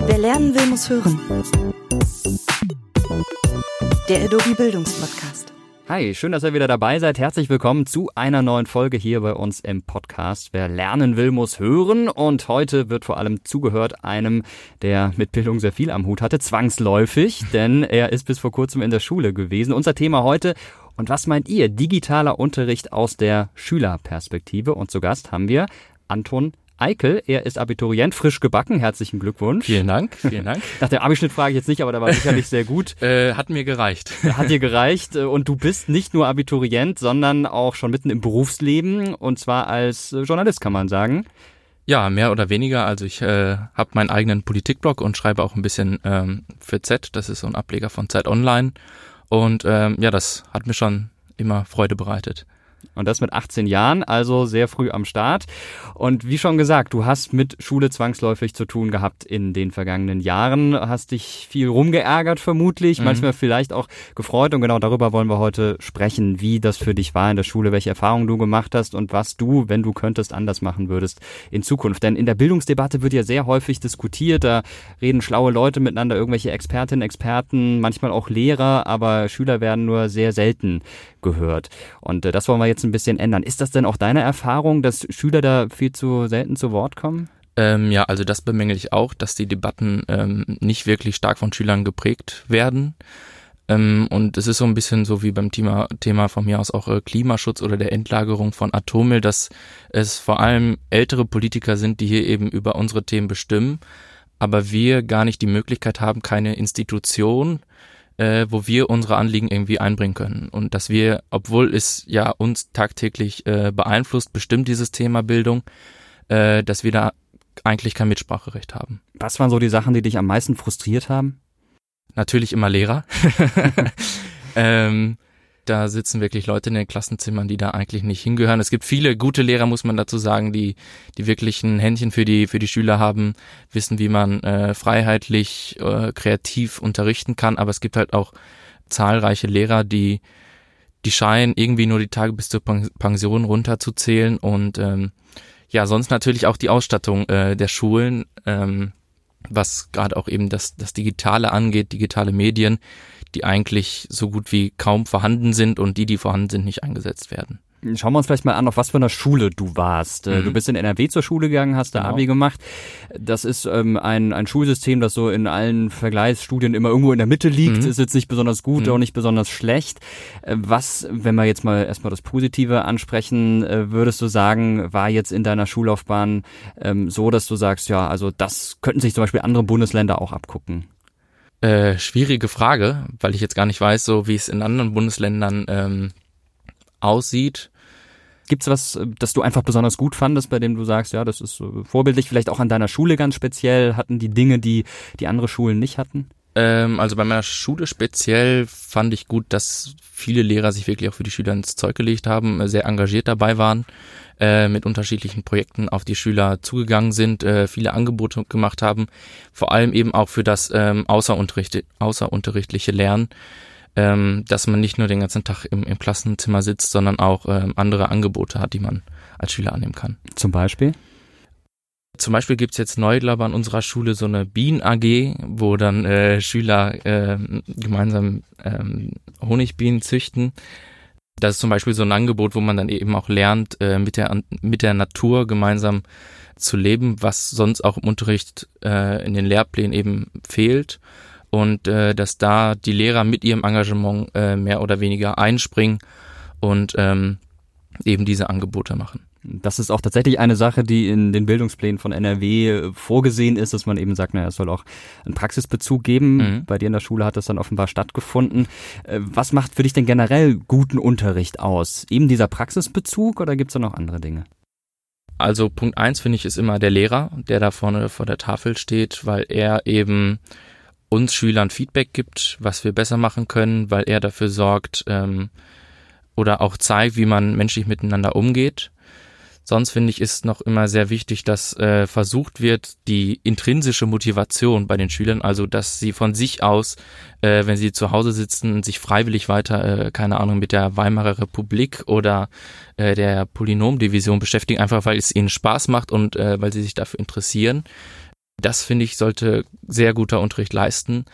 Wer lernen will, muss hören. Der Adobe Bildungspodcast. Hi, schön, dass ihr wieder dabei seid. Herzlich willkommen zu einer neuen Folge hier bei uns im Podcast. Wer lernen will, muss hören. Und heute wird vor allem zugehört einem, der mit Bildung sehr viel am Hut hatte, zwangsläufig, denn er ist bis vor kurzem in der Schule gewesen. Unser Thema heute und was meint ihr? Digitaler Unterricht aus der Schülerperspektive. Und zu Gast haben wir Anton Eikel. Er ist Abiturient, frisch gebacken. Herzlichen Glückwunsch. Vielen Dank, vielen Dank. Nach dem Abischnitt frage ich jetzt nicht, aber der war sicherlich sehr gut. äh, hat mir gereicht. Hat dir gereicht. Und du bist nicht nur Abiturient, sondern auch schon mitten im Berufsleben. Und zwar als Journalist, kann man sagen. Ja, mehr oder weniger. Also ich äh, habe meinen eigenen Politikblog und schreibe auch ein bisschen ähm, für Z. Das ist so ein Ableger von Z Online. Und ähm, ja, das hat mir schon immer Freude bereitet. Und das mit 18 Jahren, also sehr früh am Start. Und wie schon gesagt, du hast mit Schule zwangsläufig zu tun gehabt in den vergangenen Jahren, hast dich viel rumgeärgert vermutlich, mhm. manchmal vielleicht auch gefreut. Und genau darüber wollen wir heute sprechen, wie das für dich war in der Schule, welche Erfahrungen du gemacht hast und was du, wenn du könntest, anders machen würdest in Zukunft. Denn in der Bildungsdebatte wird ja sehr häufig diskutiert, da reden schlaue Leute miteinander, irgendwelche Expertinnen, Experten, manchmal auch Lehrer, aber Schüler werden nur sehr selten gehört. Und äh, das wollen wir jetzt ein bisschen ändern. Ist das denn auch deine Erfahrung, dass Schüler da viel zu selten zu Wort kommen? Ähm, ja, also das bemängel ich auch, dass die Debatten ähm, nicht wirklich stark von Schülern geprägt werden. Ähm, und es ist so ein bisschen so wie beim Thema, Thema von mir aus auch äh, Klimaschutz oder der Endlagerung von Atommüll, dass es vor allem ältere Politiker sind, die hier eben über unsere Themen bestimmen, aber wir gar nicht die Möglichkeit haben, keine Institution äh, wo wir unsere Anliegen irgendwie einbringen können. Und dass wir, obwohl es ja uns tagtäglich äh, beeinflusst, bestimmt dieses Thema Bildung, äh, dass wir da eigentlich kein Mitspracherecht haben. Was waren so die Sachen, die dich am meisten frustriert haben? Natürlich immer Lehrer. ähm, da sitzen wirklich Leute in den Klassenzimmern, die da eigentlich nicht hingehören. Es gibt viele gute Lehrer, muss man dazu sagen, die, die wirklich ein Händchen für die, für die Schüler haben, wissen, wie man äh, freiheitlich, äh, kreativ unterrichten kann. Aber es gibt halt auch zahlreiche Lehrer, die, die scheinen irgendwie nur die Tage bis zur Pension runterzuzählen und ähm, ja, sonst natürlich auch die Ausstattung äh, der Schulen, ähm, was gerade auch eben das, das Digitale angeht, digitale Medien die eigentlich so gut wie kaum vorhanden sind und die, die vorhanden sind, nicht eingesetzt werden. Schauen wir uns vielleicht mal an, auf was für einer Schule du warst. Äh, mhm. Du bist in NRW zur Schule gegangen, hast da genau. Abi gemacht. Das ist ähm, ein, ein Schulsystem, das so in allen Vergleichsstudien immer irgendwo in der Mitte liegt. Mhm. Ist jetzt nicht besonders gut, mhm. auch nicht besonders schlecht. Äh, was, wenn wir jetzt mal erstmal das Positive ansprechen, äh, würdest du sagen, war jetzt in deiner Schullaufbahn ähm, so, dass du sagst, ja, also das könnten sich zum Beispiel andere Bundesländer auch abgucken? Äh, schwierige Frage, weil ich jetzt gar nicht weiß, so wie es in anderen Bundesländern ähm, aussieht. Gibt es was, das du einfach besonders gut fandest, bei dem du sagst, ja, das ist vorbildlich, vielleicht auch an deiner Schule ganz speziell? Hatten die Dinge, die die andere Schulen nicht hatten? Ähm, also bei meiner Schule speziell fand ich gut, dass viele Lehrer sich wirklich auch für die Schüler ins Zeug gelegt haben, sehr engagiert dabei waren äh, mit unterschiedlichen Projekten auf die Schüler zugegangen sind, äh, viele Angebote gemacht haben, vor allem eben auch für das ähm, außerunterricht, außerunterrichtliche Lernen, ähm, dass man nicht nur den ganzen Tag im, im Klassenzimmer sitzt, sondern auch ähm, andere Angebote hat, die man als Schüler annehmen kann. Zum Beispiel? Zum Beispiel gibt's jetzt neu, glaube an unserer Schule so eine Bienen-AG, wo dann äh, Schüler äh, gemeinsam ähm, Honigbienen züchten. Das ist zum Beispiel so ein Angebot, wo man dann eben auch lernt, äh, mit, der, mit der Natur gemeinsam zu leben, was sonst auch im Unterricht äh, in den Lehrplänen eben fehlt. Und äh, dass da die Lehrer mit ihrem Engagement äh, mehr oder weniger einspringen und ähm, eben diese Angebote machen. Das ist auch tatsächlich eine Sache, die in den Bildungsplänen von NRW äh, vorgesehen ist, dass man eben sagt, naja, es soll auch einen Praxisbezug geben. Mhm. Bei dir in der Schule hat das dann offenbar stattgefunden. Äh, was macht für dich denn generell guten Unterricht aus? Eben dieser Praxisbezug oder gibt es da noch andere Dinge? Also Punkt eins finde ich ist immer der Lehrer, der da vorne vor der Tafel steht, weil er eben uns Schülern Feedback gibt, was wir besser machen können, weil er dafür sorgt ähm, oder auch zeigt, wie man menschlich miteinander umgeht Sonst finde ich, ist noch immer sehr wichtig, dass äh, versucht wird, die intrinsische Motivation bei den Schülern, also dass sie von sich aus, äh, wenn sie zu Hause sitzen, sich freiwillig weiter, äh, keine Ahnung, mit der Weimarer Republik oder äh, der Polynomdivision beschäftigen, einfach weil es ihnen Spaß macht und äh, weil sie sich dafür interessieren. Das finde ich sollte sehr guter Unterricht leisten.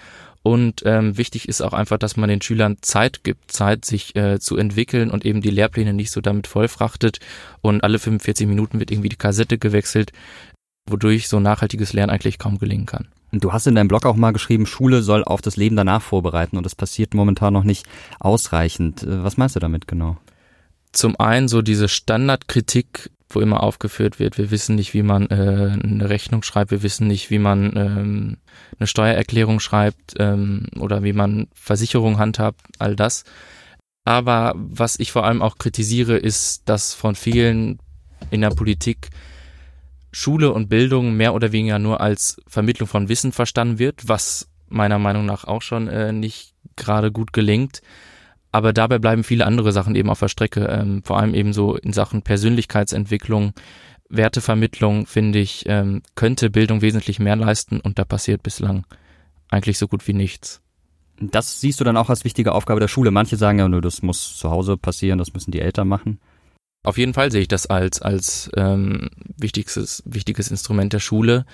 Und ähm, wichtig ist auch einfach, dass man den Schülern Zeit gibt, Zeit sich äh, zu entwickeln und eben die Lehrpläne nicht so damit vollfrachtet und alle 45 Minuten wird irgendwie die Kassette gewechselt, wodurch so nachhaltiges Lernen eigentlich kaum gelingen kann. Du hast in deinem Blog auch mal geschrieben, Schule soll auf das Leben danach vorbereiten und das passiert momentan noch nicht ausreichend. Äh, was meinst du damit genau? Zum einen so diese Standardkritik wo immer aufgeführt wird, wir wissen nicht, wie man äh, eine Rechnung schreibt, wir wissen nicht, wie man ähm, eine Steuererklärung schreibt ähm, oder wie man Versicherung handhabt, all das. Aber was ich vor allem auch kritisiere, ist, dass von vielen in der Politik Schule und Bildung mehr oder weniger nur als Vermittlung von Wissen verstanden wird, was meiner Meinung nach auch schon äh, nicht gerade gut gelingt. Aber dabei bleiben viele andere Sachen eben auf der Strecke, ähm, vor allem eben so in Sachen Persönlichkeitsentwicklung, Wertevermittlung, finde ich, ähm, könnte Bildung wesentlich mehr leisten und da passiert bislang eigentlich so gut wie nichts. Das siehst du dann auch als wichtige Aufgabe der Schule. Manche sagen ja, nur das muss zu Hause passieren, das müssen die Eltern machen. Auf jeden Fall sehe ich das als, als ähm, wichtigstes, wichtiges Instrument der Schule.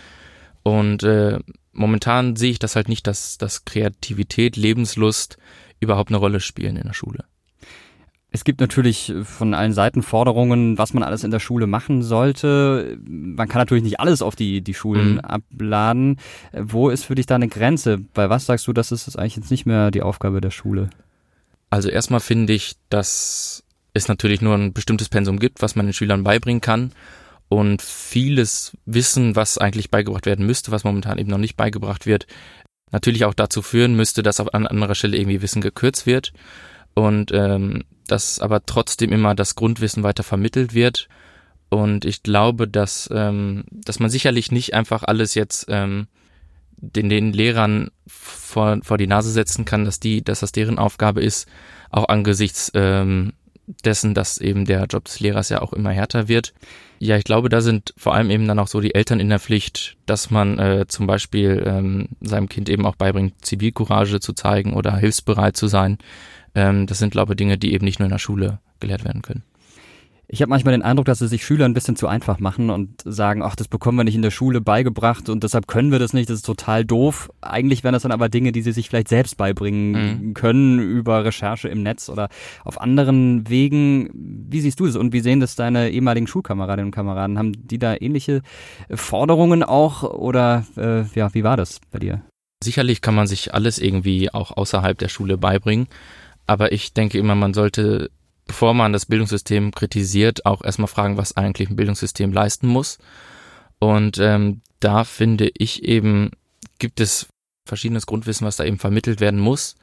Und äh, momentan sehe ich das halt nicht, dass, dass Kreativität, Lebenslust überhaupt eine Rolle spielen in der Schule. Es gibt natürlich von allen Seiten Forderungen, was man alles in der Schule machen sollte. Man kann natürlich nicht alles auf die, die Schulen mhm. abladen. Wo ist für dich da eine Grenze? Bei was sagst du, das ist eigentlich jetzt nicht mehr die Aufgabe der Schule? Also erstmal finde ich, dass es natürlich nur ein bestimmtes Pensum gibt, was man den Schülern beibringen kann. Und vieles Wissen, was eigentlich beigebracht werden müsste, was momentan eben noch nicht beigebracht wird, natürlich auch dazu führen müsste, dass auf an anderer Stelle irgendwie Wissen gekürzt wird und ähm, dass aber trotzdem immer das Grundwissen weiter vermittelt wird. Und ich glaube, dass, ähm, dass man sicherlich nicht einfach alles jetzt ähm, den, den Lehrern vor, vor die Nase setzen kann, dass die, dass das deren Aufgabe ist, auch angesichts ähm, dessen, dass eben der Job des Lehrers ja auch immer härter wird. Ja, ich glaube, da sind vor allem eben dann auch so die Eltern in der Pflicht, dass man äh, zum Beispiel ähm, seinem Kind eben auch beibringt, Zivilcourage zu zeigen oder hilfsbereit zu sein. Ähm, das sind, glaube ich, Dinge, die eben nicht nur in der Schule gelehrt werden können. Ich habe manchmal den Eindruck, dass sie sich Schüler ein bisschen zu einfach machen und sagen, ach, das bekommen wir nicht in der Schule beigebracht und deshalb können wir das nicht, das ist total doof. Eigentlich wären das dann aber Dinge, die sie sich vielleicht selbst beibringen mhm. können über Recherche im Netz oder auf anderen Wegen. Wie siehst du das und wie sehen das deine ehemaligen Schulkameradinnen und Kameraden? Haben die da ähnliche Forderungen auch oder äh, ja, wie war das bei dir? Sicherlich kann man sich alles irgendwie auch außerhalb der Schule beibringen, aber ich denke immer, man sollte bevor man das Bildungssystem kritisiert, auch erstmal fragen, was eigentlich ein Bildungssystem leisten muss. Und ähm, da finde ich eben, gibt es verschiedenes Grundwissen, was da eben vermittelt werden muss.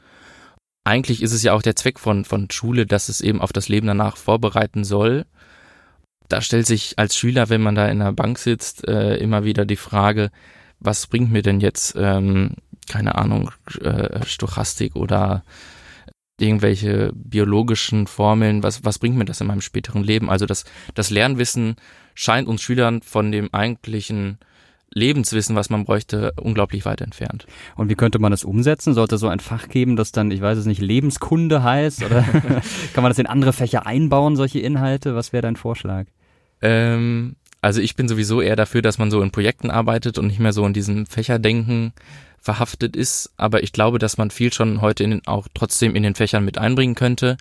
Eigentlich ist es ja auch der Zweck von, von Schule, dass es eben auf das Leben danach vorbereiten soll. Da stellt sich als Schüler, wenn man da in der Bank sitzt, äh, immer wieder die Frage, was bringt mir denn jetzt, ähm, keine Ahnung, äh, Stochastik oder irgendwelche biologischen Formeln, was, was bringt mir das in meinem späteren Leben? Also das, das Lernwissen scheint uns Schülern von dem eigentlichen Lebenswissen, was man bräuchte, unglaublich weit entfernt. Und wie könnte man das umsetzen? Sollte so ein Fach geben, das dann, ich weiß es nicht, Lebenskunde heißt? Oder kann man das in andere Fächer einbauen, solche Inhalte? Was wäre dein Vorschlag? Ähm, also ich bin sowieso eher dafür, dass man so in Projekten arbeitet und nicht mehr so in diesem Fächerdenken verhaftet ist, aber ich glaube, dass man viel schon heute in, auch trotzdem in den Fächern mit einbringen könnte.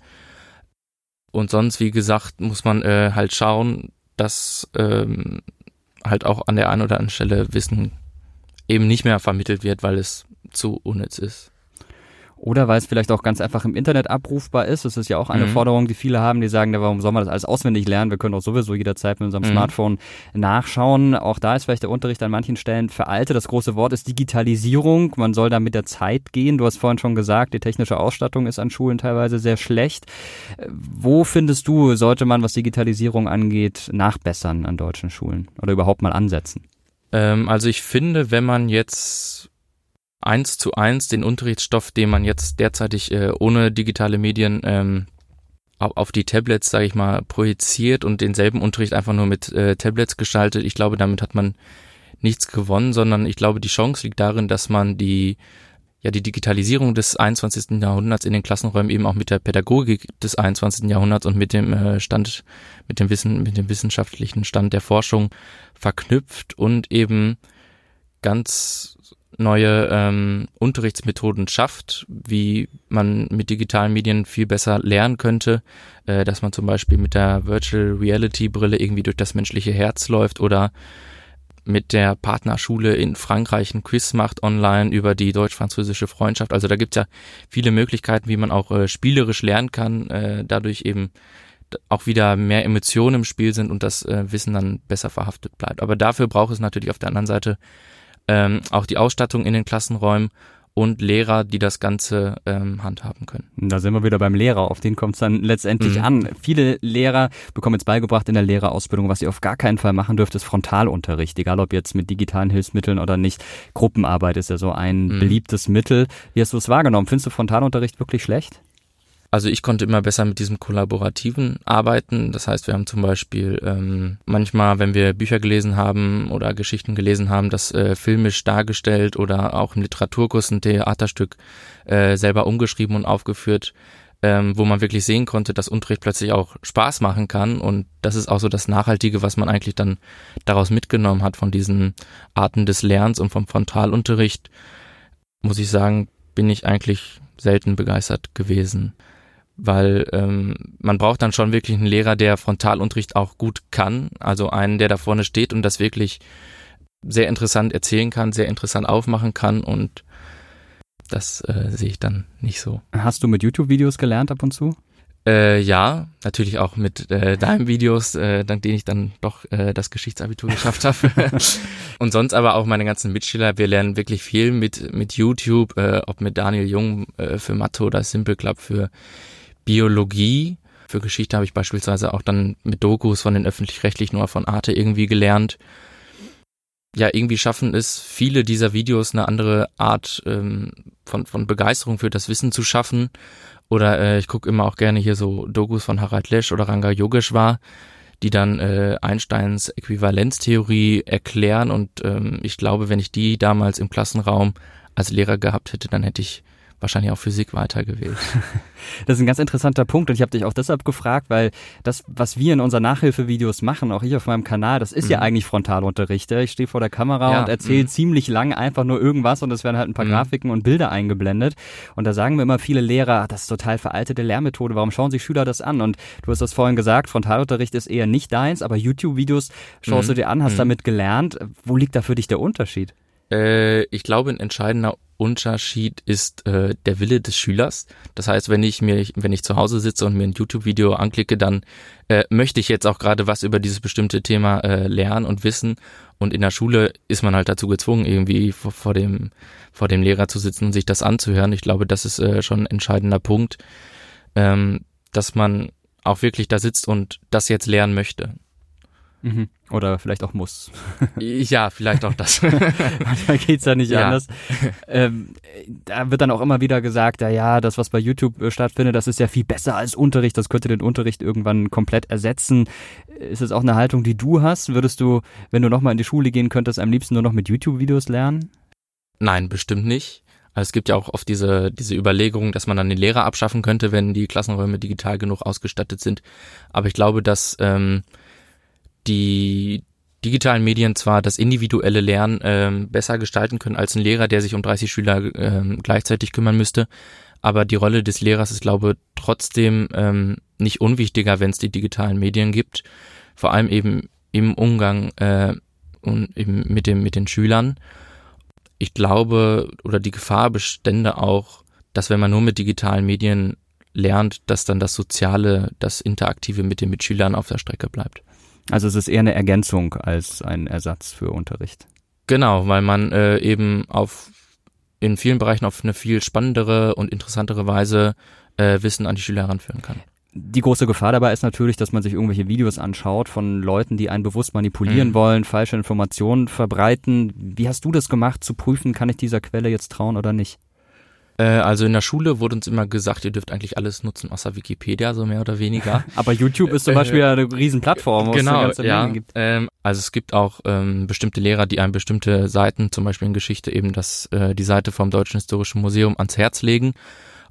Und sonst, wie gesagt, muss man äh, halt schauen, dass ähm, halt auch an der einen oder anderen Stelle Wissen eben nicht mehr vermittelt wird, weil es zu unnütz ist. Oder weil es vielleicht auch ganz einfach im Internet abrufbar ist. Das ist ja auch eine mhm. Forderung, die viele haben, die sagen, warum soll man das alles auswendig lernen? Wir können auch sowieso jederzeit mit unserem mhm. Smartphone nachschauen. Auch da ist vielleicht der Unterricht an manchen Stellen veraltet. Das große Wort ist Digitalisierung. Man soll da mit der Zeit gehen. Du hast vorhin schon gesagt, die technische Ausstattung ist an Schulen teilweise sehr schlecht. Wo findest du, sollte man, was Digitalisierung angeht, nachbessern an deutschen Schulen oder überhaupt mal ansetzen? Ähm, also ich finde, wenn man jetzt eins zu eins den Unterrichtsstoff, den man jetzt derzeitig äh, ohne digitale Medien ähm, auf die Tablets, sage ich mal, projiziert und denselben Unterricht einfach nur mit äh, Tablets gestaltet. Ich glaube, damit hat man nichts gewonnen, sondern ich glaube, die Chance liegt darin, dass man die ja die Digitalisierung des 21. Jahrhunderts in den Klassenräumen eben auch mit der Pädagogik des 21. Jahrhunderts und mit dem äh, Stand, mit dem Wissen, mit dem wissenschaftlichen Stand der Forschung verknüpft und eben ganz neue ähm, Unterrichtsmethoden schafft, wie man mit digitalen Medien viel besser lernen könnte, äh, dass man zum Beispiel mit der Virtual Reality Brille irgendwie durch das menschliche Herz läuft oder mit der Partnerschule in Frankreich ein Quiz macht online über die deutsch-französische Freundschaft. Also da gibt's ja viele Möglichkeiten, wie man auch äh, spielerisch lernen kann, äh, dadurch eben auch wieder mehr Emotionen im Spiel sind und das äh, Wissen dann besser verhaftet bleibt. Aber dafür braucht es natürlich auf der anderen Seite ähm, auch die Ausstattung in den Klassenräumen und Lehrer, die das Ganze ähm, handhaben können. Da sind wir wieder beim Lehrer, auf den kommt es dann letztendlich mhm. an. Viele Lehrer bekommen jetzt beigebracht in der Lehrerausbildung, was ihr auf gar keinen Fall machen dürft, ist Frontalunterricht, egal ob jetzt mit digitalen Hilfsmitteln oder nicht. Gruppenarbeit ist ja so ein mhm. beliebtes Mittel. Wie hast du es wahrgenommen? Findest du Frontalunterricht wirklich schlecht? Also ich konnte immer besser mit diesem kollaborativen arbeiten. Das heißt, wir haben zum Beispiel ähm, manchmal, wenn wir Bücher gelesen haben oder Geschichten gelesen haben, das äh, filmisch dargestellt oder auch im Literaturkurs ein Theaterstück äh, selber umgeschrieben und aufgeführt, ähm, wo man wirklich sehen konnte, dass Unterricht plötzlich auch Spaß machen kann. Und das ist auch so das Nachhaltige, was man eigentlich dann daraus mitgenommen hat von diesen Arten des Lernens und vom Frontalunterricht. Muss ich sagen, bin ich eigentlich selten begeistert gewesen weil ähm, man braucht dann schon wirklich einen Lehrer, der Frontalunterricht auch gut kann, also einen, der da vorne steht und das wirklich sehr interessant erzählen kann, sehr interessant aufmachen kann und das äh, sehe ich dann nicht so. Hast du mit YouTube-Videos gelernt ab und zu? Äh, ja, natürlich auch mit äh, deinen Videos, äh, dank denen ich dann doch äh, das Geschichtsabitur geschafft habe. und sonst aber auch meine ganzen Mitschüler. Wir lernen wirklich viel mit mit YouTube, äh, ob mit Daniel Jung äh, für Mathe oder Simple Club für Biologie. Für Geschichte habe ich beispielsweise auch dann mit Dokus von den öffentlich-rechtlichen oder von Arte irgendwie gelernt. Ja, irgendwie schaffen es viele dieser Videos eine andere Art ähm, von, von Begeisterung für das Wissen zu schaffen. Oder äh, ich gucke immer auch gerne hier so Dokus von Harald Lesch oder Ranga Yogeshwar, die dann äh, Einsteins Äquivalenztheorie erklären. Und ähm, ich glaube, wenn ich die damals im Klassenraum als Lehrer gehabt hätte, dann hätte ich wahrscheinlich auch Physik weitergewählt. Das ist ein ganz interessanter Punkt und ich habe dich auch deshalb gefragt, weil das, was wir in unseren Nachhilfevideos machen, auch ich auf meinem Kanal, das ist mhm. ja eigentlich Frontalunterricht. Ich stehe vor der Kamera ja, und erzähle mhm. ziemlich lang einfach nur irgendwas und es werden halt ein paar mhm. Grafiken und Bilder eingeblendet. Und da sagen mir immer viele Lehrer, das ist total veraltete Lehrmethode, warum schauen sich Schüler das an? Und du hast das vorhin gesagt, Frontalunterricht ist eher nicht deins, aber YouTube-Videos schaust du mhm. dir an, hast mhm. damit gelernt. Wo liegt da für dich der Unterschied? Äh, ich glaube, ein entscheidender Unterschied ist äh, der Wille des Schülers. Das heißt, wenn ich mir, wenn ich zu Hause sitze und mir ein YouTube-Video anklicke, dann äh, möchte ich jetzt auch gerade was über dieses bestimmte Thema äh, lernen und wissen. Und in der Schule ist man halt dazu gezwungen, irgendwie vor, vor dem vor dem Lehrer zu sitzen und sich das anzuhören. Ich glaube, das ist äh, schon ein entscheidender Punkt, ähm, dass man auch wirklich da sitzt und das jetzt lernen möchte. Mhm. Oder vielleicht auch muss. Ja, vielleicht auch das. Manchmal geht's ja nicht ja. anders. Ähm, da wird dann auch immer wieder gesagt, ja, ja, das, was bei YouTube äh, stattfindet, das ist ja viel besser als Unterricht, das könnte den Unterricht irgendwann komplett ersetzen. Ist es auch eine Haltung, die du hast? Würdest du, wenn du nochmal in die Schule gehen könntest, am liebsten nur noch mit YouTube-Videos lernen? Nein, bestimmt nicht. Also es gibt ja auch oft diese, diese Überlegung, dass man dann den Lehrer abschaffen könnte, wenn die Klassenräume digital genug ausgestattet sind. Aber ich glaube, dass ähm, die digitalen Medien zwar das individuelle Lernen ähm, besser gestalten können als ein Lehrer, der sich um 30 Schüler ähm, gleichzeitig kümmern müsste, aber die Rolle des Lehrers ist, glaube ich, trotzdem ähm, nicht unwichtiger, wenn es die digitalen Medien gibt, vor allem eben im Umgang äh, und eben mit dem mit den Schülern. Ich glaube oder die Gefahr bestände auch, dass wenn man nur mit digitalen Medien lernt, dass dann das Soziale, das Interaktive mit den Mitschülern auf der Strecke bleibt. Also es ist eher eine Ergänzung als ein Ersatz für Unterricht. Genau, weil man äh, eben auf in vielen Bereichen auf eine viel spannendere und interessantere Weise äh, Wissen an die Schüler heranführen kann. Die große Gefahr dabei ist natürlich, dass man sich irgendwelche Videos anschaut von Leuten, die einen bewusst manipulieren mhm. wollen, falsche Informationen verbreiten. Wie hast du das gemacht, zu prüfen, kann ich dieser Quelle jetzt trauen oder nicht? Äh, also in der Schule wurde uns immer gesagt, ihr dürft eigentlich alles nutzen außer Wikipedia, so mehr oder weniger. Aber YouTube ist zum Äh, Beispiel ja eine Riesenplattform, wo genau, es ganze ja. Menge gibt. Ähm, also es gibt auch ähm, bestimmte Lehrer, die einem bestimmte Seiten, zum Beispiel in Geschichte eben das, äh, die Seite vom Deutschen Historischen Museum ans Herz legen.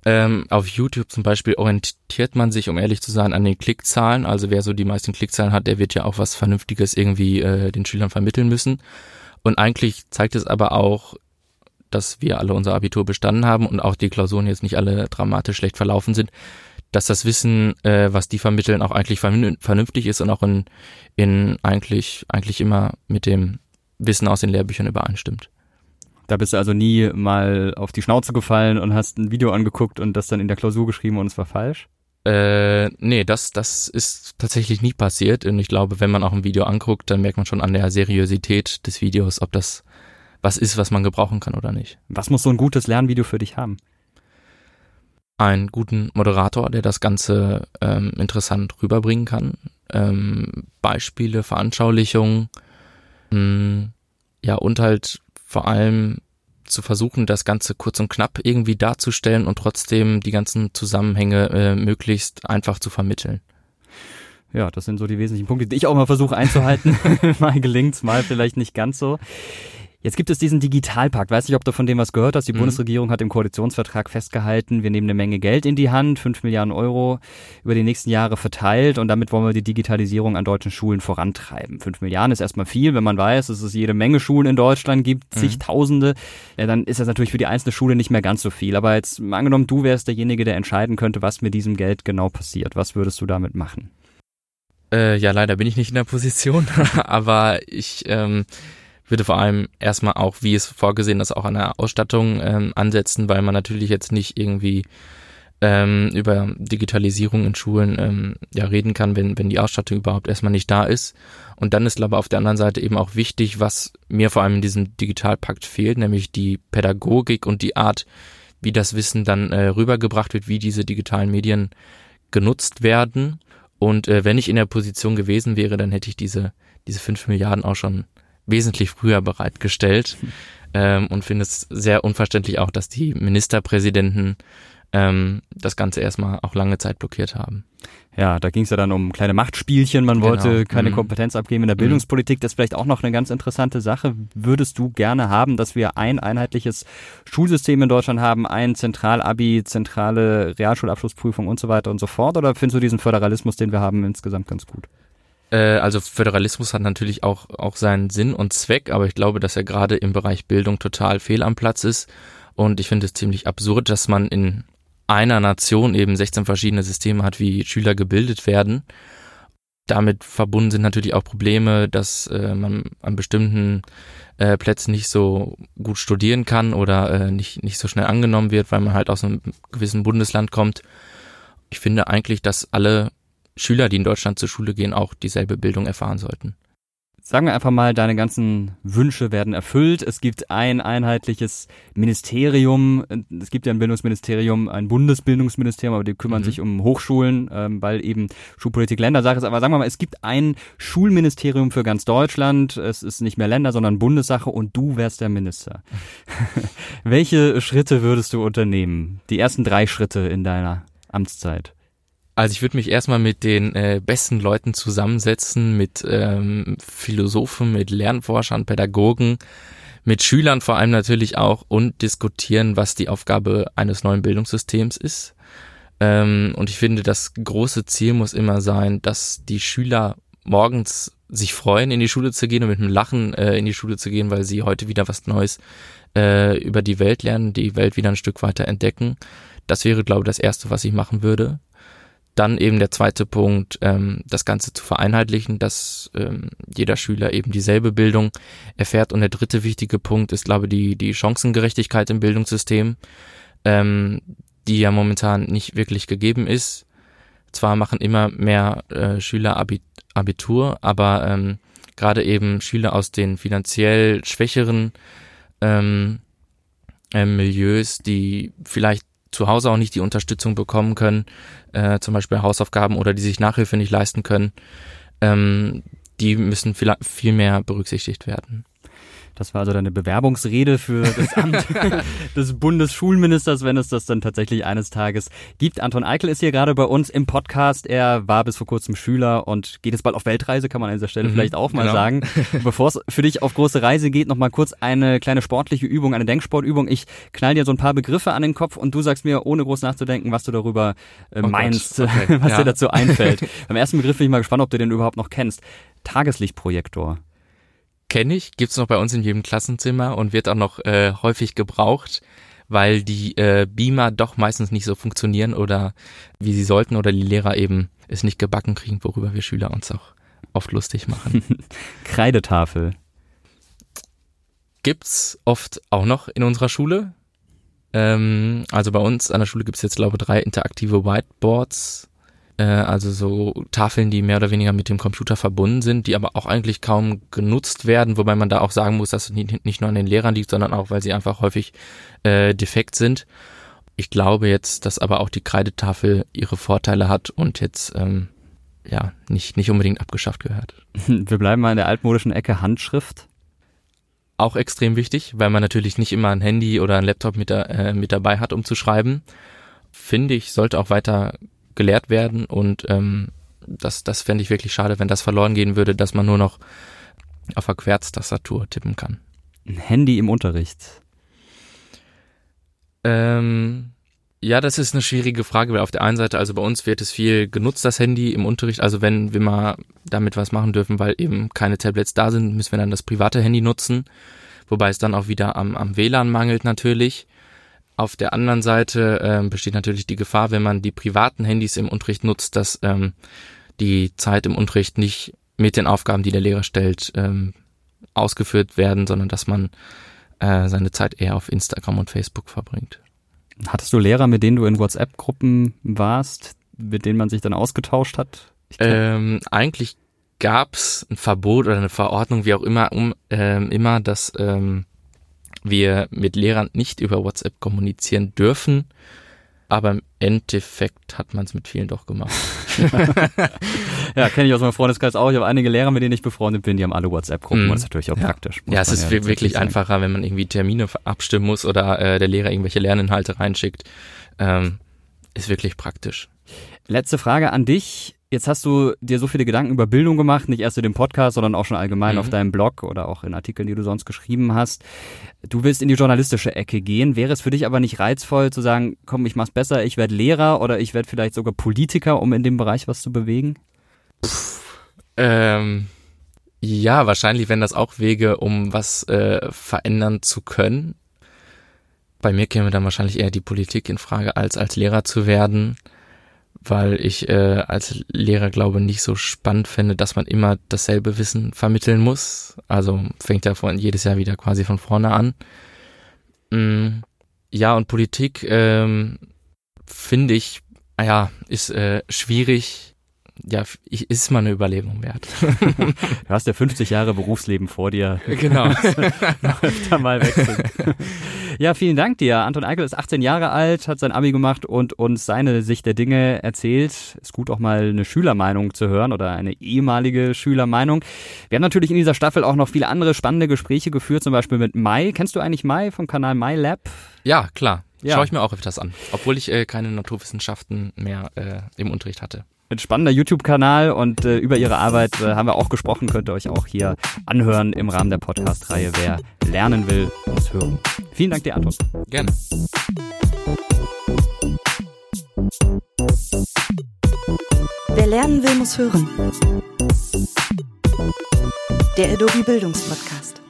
Ähm, auf YouTube zum Beispiel orientiert man sich, um ehrlich zu sein, an den Klickzahlen. Also wer so die meisten Klickzahlen hat, der wird ja auch was Vernünftiges irgendwie äh, den Schülern vermitteln müssen. Und eigentlich zeigt es aber auch, dass wir alle unser Abitur bestanden haben und auch die Klausuren jetzt nicht alle dramatisch schlecht verlaufen sind, dass das Wissen, äh, was die vermitteln, auch eigentlich vernün- vernünftig ist und auch in, in eigentlich, eigentlich immer mit dem Wissen aus den Lehrbüchern übereinstimmt. Da bist du also nie mal auf die Schnauze gefallen und hast ein Video angeguckt und das dann in der Klausur geschrieben und es war falsch? Äh, nee, das, das ist tatsächlich nie passiert. Und ich glaube, wenn man auch ein Video anguckt, dann merkt man schon an der Seriosität des Videos, ob das was ist, was man gebrauchen kann oder nicht. Was muss so ein gutes Lernvideo für dich haben? Einen guten Moderator, der das Ganze ähm, interessant rüberbringen kann. Ähm, Beispiele, Veranschaulichungen, mh, ja, und halt vor allem zu versuchen, das Ganze kurz und knapp irgendwie darzustellen und trotzdem die ganzen Zusammenhänge äh, möglichst einfach zu vermitteln. Ja, das sind so die wesentlichen Punkte, die ich auch mal versuche einzuhalten. mal gelingt's, mal vielleicht nicht ganz so. Jetzt gibt es diesen Digitalpakt. Weiß nicht, ob du von dem was gehört hast. Die Mhm. Bundesregierung hat im Koalitionsvertrag festgehalten, wir nehmen eine Menge Geld in die Hand, fünf Milliarden Euro über die nächsten Jahre verteilt und damit wollen wir die Digitalisierung an deutschen Schulen vorantreiben. Fünf Milliarden ist erstmal viel, wenn man weiß, dass es jede Menge Schulen in Deutschland gibt, Mhm. zigtausende. Ja, dann ist das natürlich für die einzelne Schule nicht mehr ganz so viel. Aber jetzt angenommen, du wärst derjenige, der entscheiden könnte, was mit diesem Geld genau passiert. Was würdest du damit machen? Äh, ja, leider bin ich nicht in der Position, aber ich ähm, würde vor allem erstmal auch, wie es vorgesehen ist, auch an der Ausstattung ähm, ansetzen, weil man natürlich jetzt nicht irgendwie ähm, über Digitalisierung in Schulen ähm, ja reden kann, wenn, wenn die Ausstattung überhaupt erstmal nicht da ist. Und dann ist aber auf der anderen Seite eben auch wichtig, was mir vor allem in diesem Digitalpakt fehlt, nämlich die Pädagogik und die Art, wie das Wissen dann äh, rübergebracht wird, wie diese digitalen Medien genutzt werden. Und äh, wenn ich in der Position gewesen wäre, dann hätte ich diese, diese fünf Milliarden auch schon wesentlich früher bereitgestellt. Ähm, und finde es sehr unverständlich auch, dass die Ministerpräsidenten ähm, das Ganze erstmal auch lange Zeit blockiert haben. Ja, da ging es ja dann um kleine Machtspielchen. Man Genau. wollte keine Mhm. Kompetenz abgeben in der Mhm. Bildungspolitik. Das ist vielleicht auch noch eine ganz interessante Sache. Würdest du gerne haben, dass wir ein einheitliches Schulsystem in Deutschland haben, ein Zentralabi, zentrale Realschulabschlussprüfung und so weiter und so fort? Oder findest du diesen Föderalismus, den wir haben, insgesamt ganz gut? Äh, also Föderalismus hat natürlich auch, auch seinen Sinn und Zweck, aber ich glaube, dass er gerade im Bereich Bildung total fehl am Platz ist. Und ich finde es ziemlich absurd, dass man in einer Nation eben 16 verschiedene Systeme hat, wie Schüler gebildet werden. Damit verbunden sind natürlich auch Probleme, dass äh, man an bestimmten äh, Plätzen nicht so gut studieren kann oder äh, nicht, nicht so schnell angenommen wird, weil man halt aus einem gewissen Bundesland kommt. Ich finde eigentlich, dass alle Schüler, die in Deutschland zur Schule gehen, auch dieselbe Bildung erfahren sollten. Sagen wir einfach mal, deine ganzen Wünsche werden erfüllt. Es gibt ein einheitliches Ministerium. Es gibt ja ein Bildungsministerium, ein Bundesbildungsministerium, aber die kümmern Mhm. sich um Hochschulen, ähm, weil eben Schulpolitik Ländersache ist. Aber sagen wir mal, es gibt ein Schulministerium für ganz Deutschland. Es ist nicht mehr Länder, sondern Bundessache und du wärst der Minister. Welche Schritte würdest du unternehmen? Die ersten drei Schritte in deiner Amtszeit. Also ich würde mich erstmal mit den äh, besten Leuten zusammensetzen, mit ähm, Philosophen, mit Lernforschern, Pädagogen, mit Schülern vor allem natürlich auch und diskutieren, was die Aufgabe eines neuen Bildungssystems ist. Ähm, und ich finde, das große Ziel muss immer sein, dass die Schüler morgens sich freuen, in die Schule zu gehen und mit einem Lachen äh, in die Schule zu gehen, weil sie heute wieder was Neues äh, über die Welt lernen, die Welt wieder ein Stück weiter entdecken. Das wäre, glaube ich, das Erste, was ich machen würde. Dann eben der zweite Punkt, ähm, das Ganze zu vereinheitlichen, dass ähm, jeder Schüler eben dieselbe Bildung erfährt. Und der dritte wichtige Punkt ist, glaube ich, die, die Chancengerechtigkeit im Bildungssystem, ähm, die ja momentan nicht wirklich gegeben ist. Zwar machen immer mehr äh, Schüler Abi Abitur, aber ähm, gerade eben Schüler aus den finanziell schwächeren ähm, äh, Milieus, die vielleicht zu Hause auch nicht die Unterstützung bekommen können, äh, zum Beispiel Hausaufgaben oder die sich Nachhilfe nicht leisten können, ähm, die müssen viel, viel mehr berücksichtigt werden. Das war also deine Bewerbungsrede für das Amt des Bundesschulministers, wenn es das dann tatsächlich eines Tages gibt. Anton Eichel ist hier gerade bei uns im Podcast. Er war bis vor kurzem Schüler und geht jetzt bald auf Weltreise, kann man an dieser Stelle mhm, vielleicht auch mal genau. sagen. Bevor es für dich auf große Reise geht, noch mal kurz eine kleine sportliche Übung, eine Denksportübung. Ich knall dir so ein paar Begriffe an den Kopf und du sagst mir, ohne groß nachzudenken, was du darüber äh, oh meinst, okay. was ja. dir dazu einfällt. Beim ersten Begriff bin ich mal gespannt, ob du den überhaupt noch kennst. Tageslichtprojektor kenne ich, gibt's noch bei uns in jedem Klassenzimmer und wird auch noch äh, häufig gebraucht, weil die äh, Beamer doch meistens nicht so funktionieren oder wie sie sollten oder die Lehrer eben es nicht gebacken kriegen, worüber wir Schüler uns auch oft lustig machen. Kreidetafel. Gibt's oft auch noch in unserer Schule. Ähm, also bei uns an der Schule gibt's jetzt, glaube ich, drei interaktive Whiteboards also so Tafeln, die mehr oder weniger mit dem Computer verbunden sind, die aber auch eigentlich kaum genutzt werden, wobei man da auch sagen muss, dass es nicht nur an den Lehrern liegt, sondern auch, weil sie einfach häufig äh, defekt sind. Ich glaube jetzt, dass aber auch die Kreidetafel ihre Vorteile hat und jetzt ähm, ja nicht, nicht unbedingt abgeschafft gehört. Wir bleiben mal in der altmodischen Ecke Handschrift. Auch extrem wichtig, weil man natürlich nicht immer ein Handy oder ein Laptop mit, der, äh, mit dabei hat, um zu schreiben. Finde ich, sollte auch weiter gelehrt werden und ähm, das, das fände ich wirklich schade, wenn das verloren gehen würde, dass man nur noch auf der Querztastatur tippen kann. Ein Handy im Unterricht. Ähm, ja, das ist eine schwierige Frage, weil auf der einen Seite, also bei uns wird es viel genutzt, das Handy im Unterricht. Also wenn wir mal damit was machen dürfen, weil eben keine Tablets da sind, müssen wir dann das private Handy nutzen. Wobei es dann auch wieder am, am WLAN mangelt natürlich. Auf der anderen Seite ähm, besteht natürlich die Gefahr, wenn man die privaten Handys im Unterricht nutzt, dass ähm, die Zeit im Unterricht nicht mit den Aufgaben, die der Lehrer stellt, ähm, ausgeführt werden, sondern dass man äh, seine Zeit eher auf Instagram und Facebook verbringt. Hattest du Lehrer, mit denen du in WhatsApp-Gruppen warst, mit denen man sich dann ausgetauscht hat? Ähm, eigentlich gab's ein Verbot oder eine Verordnung, wie auch immer, um ähm, immer, dass ähm, wir mit Lehrern nicht über WhatsApp kommunizieren dürfen. Aber im Endeffekt hat man es mit vielen doch gemacht. ja, kenne ich aus meinem Freundeskreis auch. Ich habe einige Lehrer, mit denen ich befreundet bin, die haben alle WhatsApp-Gruppen mm. das ist natürlich auch ja. praktisch. Ja, es ist ja wirklich einfacher, wenn man irgendwie Termine abstimmen muss oder äh, der Lehrer irgendwelche Lerninhalte reinschickt. Ähm, ist wirklich praktisch. Letzte Frage an dich. Jetzt hast du dir so viele Gedanken über Bildung gemacht, nicht erst in dem Podcast, sondern auch schon allgemein mhm. auf deinem Blog oder auch in Artikeln, die du sonst geschrieben hast. Du willst in die journalistische Ecke gehen. Wäre es für dich aber nicht reizvoll zu sagen, komm, ich mach's besser, ich werde Lehrer oder ich werde vielleicht sogar Politiker, um in dem Bereich was zu bewegen? ähm, ja, wahrscheinlich wären das auch Wege, um was äh, verändern zu können. Bei mir käme dann wahrscheinlich eher die Politik in Frage, als als Lehrer zu werden weil ich äh, als Lehrer glaube nicht so spannend finde, dass man immer dasselbe Wissen vermitteln muss. Also fängt ja von jedes Jahr wieder quasi von vorne an. Mm, ja, und Politik ähm, finde ich, ja, ist äh, schwierig. Ja, ich, ist mal eine Überlegung wert. du hast ja 50 Jahre Berufsleben vor dir. Genau. öfter mal wechseln. Ja, vielen Dank dir. Anton Eichel ist 18 Jahre alt, hat sein Abi gemacht und uns seine Sicht der Dinge erzählt. Ist gut auch mal eine Schülermeinung zu hören oder eine ehemalige Schülermeinung. Wir haben natürlich in dieser Staffel auch noch viele andere spannende Gespräche geführt, zum Beispiel mit Mai. Kennst du eigentlich Mai vom Kanal MyLab? Ja, klar. Ja. Schaue ich mir auch öfters an, obwohl ich äh, keine Naturwissenschaften mehr äh, im Unterricht hatte ein spannender YouTube-Kanal und äh, über ihre Arbeit äh, haben wir auch gesprochen. Könnt ihr euch auch hier anhören im Rahmen der Podcast-Reihe. Wer lernen will, muss hören. Vielen Dank dir, Anton. Gerne. Wer lernen will, muss hören. Der Adobe Bildungspodcast.